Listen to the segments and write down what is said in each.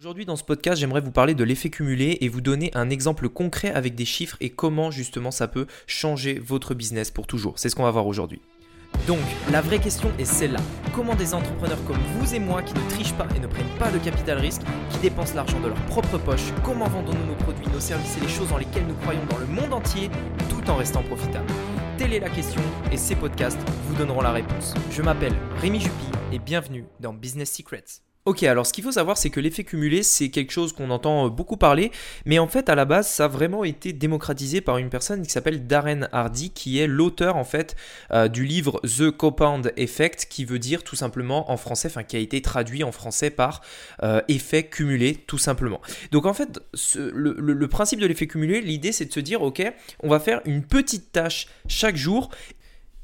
Aujourd'hui dans ce podcast, j'aimerais vous parler de l'effet cumulé et vous donner un exemple concret avec des chiffres et comment justement ça peut changer votre business pour toujours. C'est ce qu'on va voir aujourd'hui. Donc, la vraie question est celle-là. Comment des entrepreneurs comme vous et moi qui ne trichent pas et ne prennent pas de capital risque, qui dépensent l'argent de leur propre poche, comment vendons-nous nos produits, nos services et les choses dans lesquelles nous croyons dans le monde entier tout en restant profitables? Telle est la question et ces podcasts vous donneront la réponse. Je m'appelle Rémi Jupy et bienvenue dans Business Secrets. Ok, alors ce qu'il faut savoir, c'est que l'effet cumulé, c'est quelque chose qu'on entend euh, beaucoup parler, mais en fait, à la base, ça a vraiment été démocratisé par une personne qui s'appelle Darren Hardy, qui est l'auteur en fait euh, du livre The Compound Effect, qui veut dire tout simplement en français, enfin qui a été traduit en français par euh, effet cumulé, tout simplement. Donc en fait, le principe de l'effet cumulé, l'idée, c'est de se dire, ok, on va faire une petite tâche chaque jour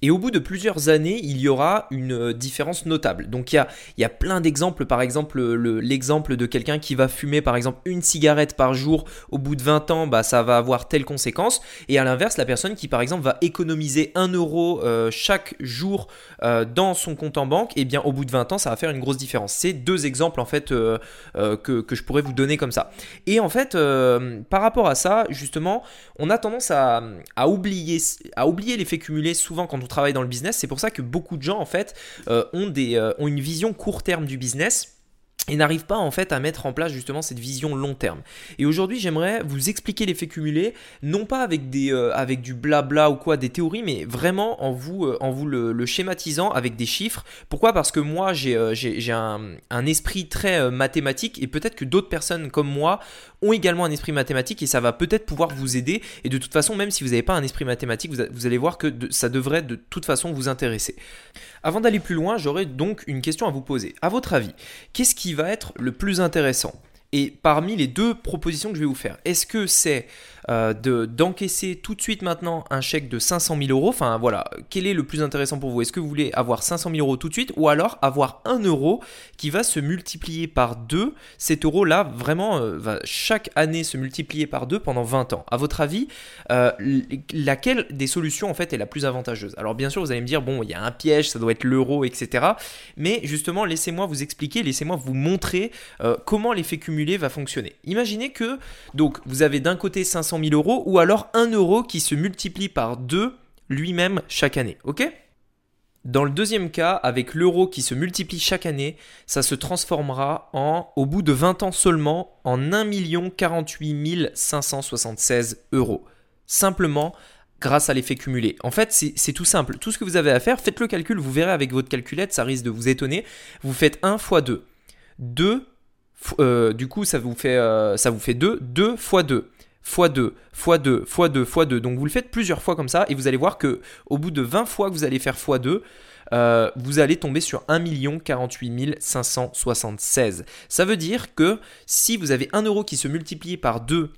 et au bout de plusieurs années, il y aura une euh, différence notable. Donc il y a, il y a plein d'exemples. Par exemple, l'exemple de quelqu'un qui va fumer par exemple une cigarette par jour, au bout de 20 ans, bah, ça va avoir telle conséquence. Et à l'inverse, la personne qui par exemple va économiser 1 euro euh, chaque jour euh, dans son compte en banque, et eh bien au bout de 20 ans, ça va faire une grosse différence. C'est deux exemples en fait que, que, je pourrais vous donner comme ça. Et en fait, par rapport à ça, justement, on a tendance à, à oublier, à oublier l'effet cumulé souvent quand on dans le business. C'est pour ça que beaucoup de gens, en fait, euh, ont, des, euh, ont une vision court terme du business et n'arrivent pas en fait à mettre en place justement cette vision long terme. Et aujourd'hui, j'aimerais vous expliquer l'effet cumulé, non pas avec des euh, avec du blabla ou quoi, des théories, mais vraiment en vous en vous le, schématisant avec des chiffres. Pourquoi? Parce que moi, j'ai un, un, esprit très mathématique et peut-être que d'autres personnes comme moi ont également un esprit mathématique et ça va peut-être pouvoir vous aider. Et de toute façon, même si vous n'avez pas un esprit mathématique, vous, allez voir que ça devrait de toute façon vous intéresser. Avant d'aller plus loin, j'aurais donc une question à vous poser. À votre avis, qu'est-ce qui va être le plus intéressant. Et parmi les deux propositions que je vais vous faire, est-ce que c'est euh, d'encaisser tout de suite maintenant un chèque de 500 000 euros Enfin voilà, quel est le plus intéressant pour vous? Est-ce que vous voulez avoir 500 000 euros tout de suite ou alors avoir 1 euro qui va se multiplier par 2 Cet euro-là, vraiment, euh, va chaque année se multiplier par 2 pendant 20 ans. À votre avis, euh, laquelle des solutions en fait est la plus avantageuse? Alors bien sûr, vous allez me dire, bon, il y a un piège, ça doit être l'euro, etc. Mais justement, laissez-moi vous expliquer, laissez-moi vous montrer comment l'effet cumulé va fonctionner. Imaginez que donc vous avez d'un côté 500 000 euros ou alors 1 euro qui se multiplie par 2 lui-même chaque année. Ok? Dans le deuxième cas, avec l'euro qui se multiplie chaque année, ça se transformera en, au bout de 20 ans seulement, en 1 48 576 euros. Simplement grâce à l'effet cumulé. En fait, c'est tout simple. Tout ce que vous avez à faire, faites le calcul, vous verrez avec votre calculette, ça risque de vous étonner. Vous faites 1 fois 2. 2 euh, du coup, ça vous fait, euh, ça vous fait 2, 2 fois 2 fois 2, fois 2, fois 2, fois 2. Donc vous le faites plusieurs fois comme ça et vous allez voir que au bout de 20 fois que vous allez faire fois 2, euh, vous allez tomber sur 1 48 576. Ça veut dire que si vous avez 1 euro qui se multiplie par 2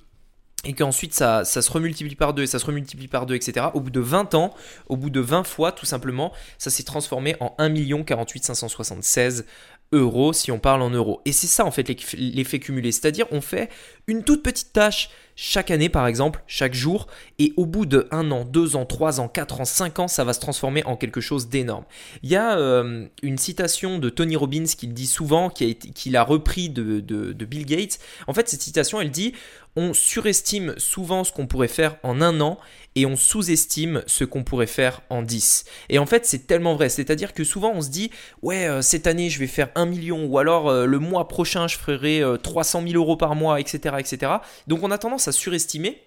et qu'ensuite ça, ça, se remultiplie par 2 et ça se remultiplie par 2, etc. Au bout de 20 ans, au bout de 20 fois, tout simplement, ça s'est transformé en 1 48 576 euros si on parle en euros. Et c'est ça en fait l'effet cumulé, c'est-à-dire on fait une toute petite tâche chaque année par exemple, chaque jour, et au bout de un an, deux ans, trois ans, quatre ans, cinq ans, ça va se transformer en quelque chose d'énorme. Il y a euh, une citation de Tony Robbins qui le dit souvent, qui a, repris de, Bill Gates. En fait, cette citation, elle dit on surestime souvent ce qu'on pourrait faire en un an et on sous-estime ce qu'on pourrait faire en 10. Et en fait, c'est tellement vrai. C'est-à-dire que souvent, on se dit, ouais, euh, cette année, je vais faire 1 million, ou alors euh, le mois prochain, je ferai 300 000 euros par mois, etc., etc. Donc, on a tendance à surestimer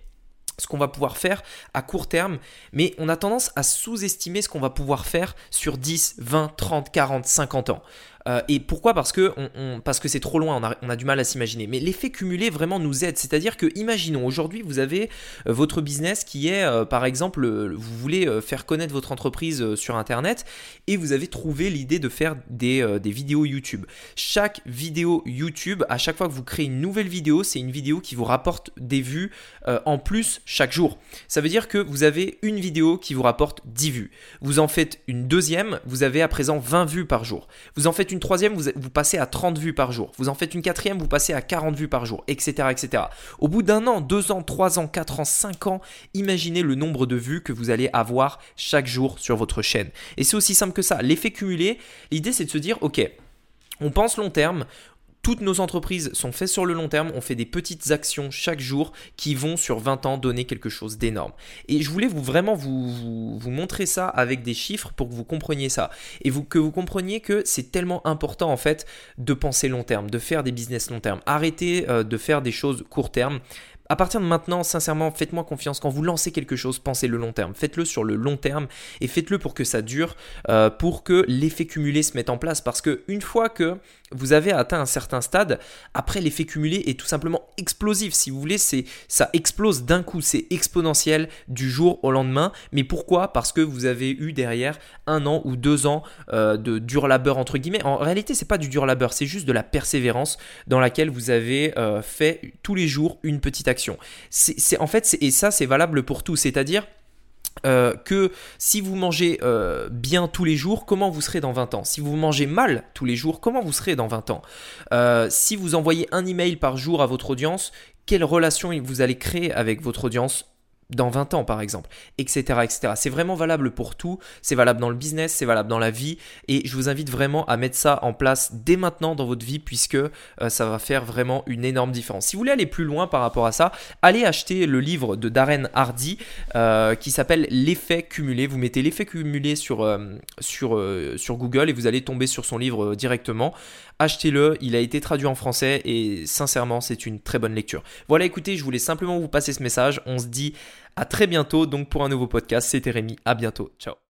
ce qu'on va pouvoir faire à court terme, mais on a tendance à sous-estimer ce qu'on va pouvoir faire sur 10, 20, 30, 40, 50 ans. Euh, et pourquoi? Parce que parce que c'est trop loin, on a, du mal à s'imaginer. Mais l'effet cumulé vraiment nous aide. C'est-à-dire que, imaginons, aujourd'hui, vous avez euh, votre business qui est, euh, par exemple, vous voulez faire connaître votre entreprise sur Internet et vous avez trouvé l'idée de faire des, des, vidéos YouTube. Chaque vidéo YouTube, à chaque fois que vous créez une nouvelle vidéo, c'est une vidéo qui vous rapporte des vues en plus chaque jour. Ça veut dire que vous avez une vidéo qui vous rapporte 10 vues. Vous en faites une deuxième, vous avez à présent 20 vues par jour. Vous en faites une troisième, vous, vous passez à 30 vues par jour. Vous en faites une quatrième, vous passez à 40 vues par jour, etc. etc. Au bout d'un an, deux ans, trois ans, quatre ans, cinq ans, imaginez le nombre de vues que vous allez avoir chaque jour sur votre chaîne. Et c'est aussi simple que ça. L'effet cumulé, l'idée c'est de se dire, ok, on pense long terme, toutes nos entreprises sont faites sur le long terme, on fait des petites actions chaque jour qui vont sur 20 ans donner quelque chose d'énorme. Et je voulais vraiment vous, montrer ça avec des chiffres pour que vous compreniez ça. Et que vous compreniez que c'est tellement important en fait de penser long terme, de faire des business long terme. Arrêtez euh, de faire des choses court terme à partir de maintenant, sincèrement, faites-moi confiance. Quand vous lancez quelque chose, pensez le long terme. Faites-le sur le long terme et faites-le pour que ça dure, euh, pour que l'effet cumulé se mette en place. Parce que une fois que vous avez atteint un certain stade, après l'effet cumulé est tout simplement explosif. Si vous voulez, c'est ça explose d'un coup, c'est exponentiel du jour au lendemain. Mais pourquoi? Parce que vous avez eu derrière un an ou deux ans euh, de dur labeur entre guillemets. En réalité, c'est pas du dur labeur, c'est juste de la persévérance dans laquelle vous avez euh, fait tous les jours une petite action en fait, et ça c'est valable pour tout, c'est-à-dire euh, que si vous mangez euh, bien tous les jours, comment vous serez dans 20 ans? Si vous mangez mal tous les jours, comment vous serez dans 20 ans? Euh, Si vous envoyez un email par jour à votre audience, quelle relation vous allez créer avec votre audience? Dans 20 ans par exemple, etc. etc. C'est vraiment valable pour tout, c'est valable dans le business, c'est valable dans la vie, et je vous invite vraiment à mettre ça en place dès maintenant dans votre vie, puisque euh, ça va faire vraiment une énorme différence. Si vous voulez aller plus loin par rapport à ça, allez acheter le livre de Darren Hardy euh, qui s'appelle L'effet cumulé. Vous mettez l'effet cumulé sur, euh, Google et vous allez tomber sur son livre directement. Achetez-le, il a été traduit en français et sincèrement c'est une très bonne lecture. Voilà écoutez, je voulais simplement vous passer ce message, on se dit à très bientôt donc pour un nouveau podcast. C'était Rémi, à bientôt. Ciao.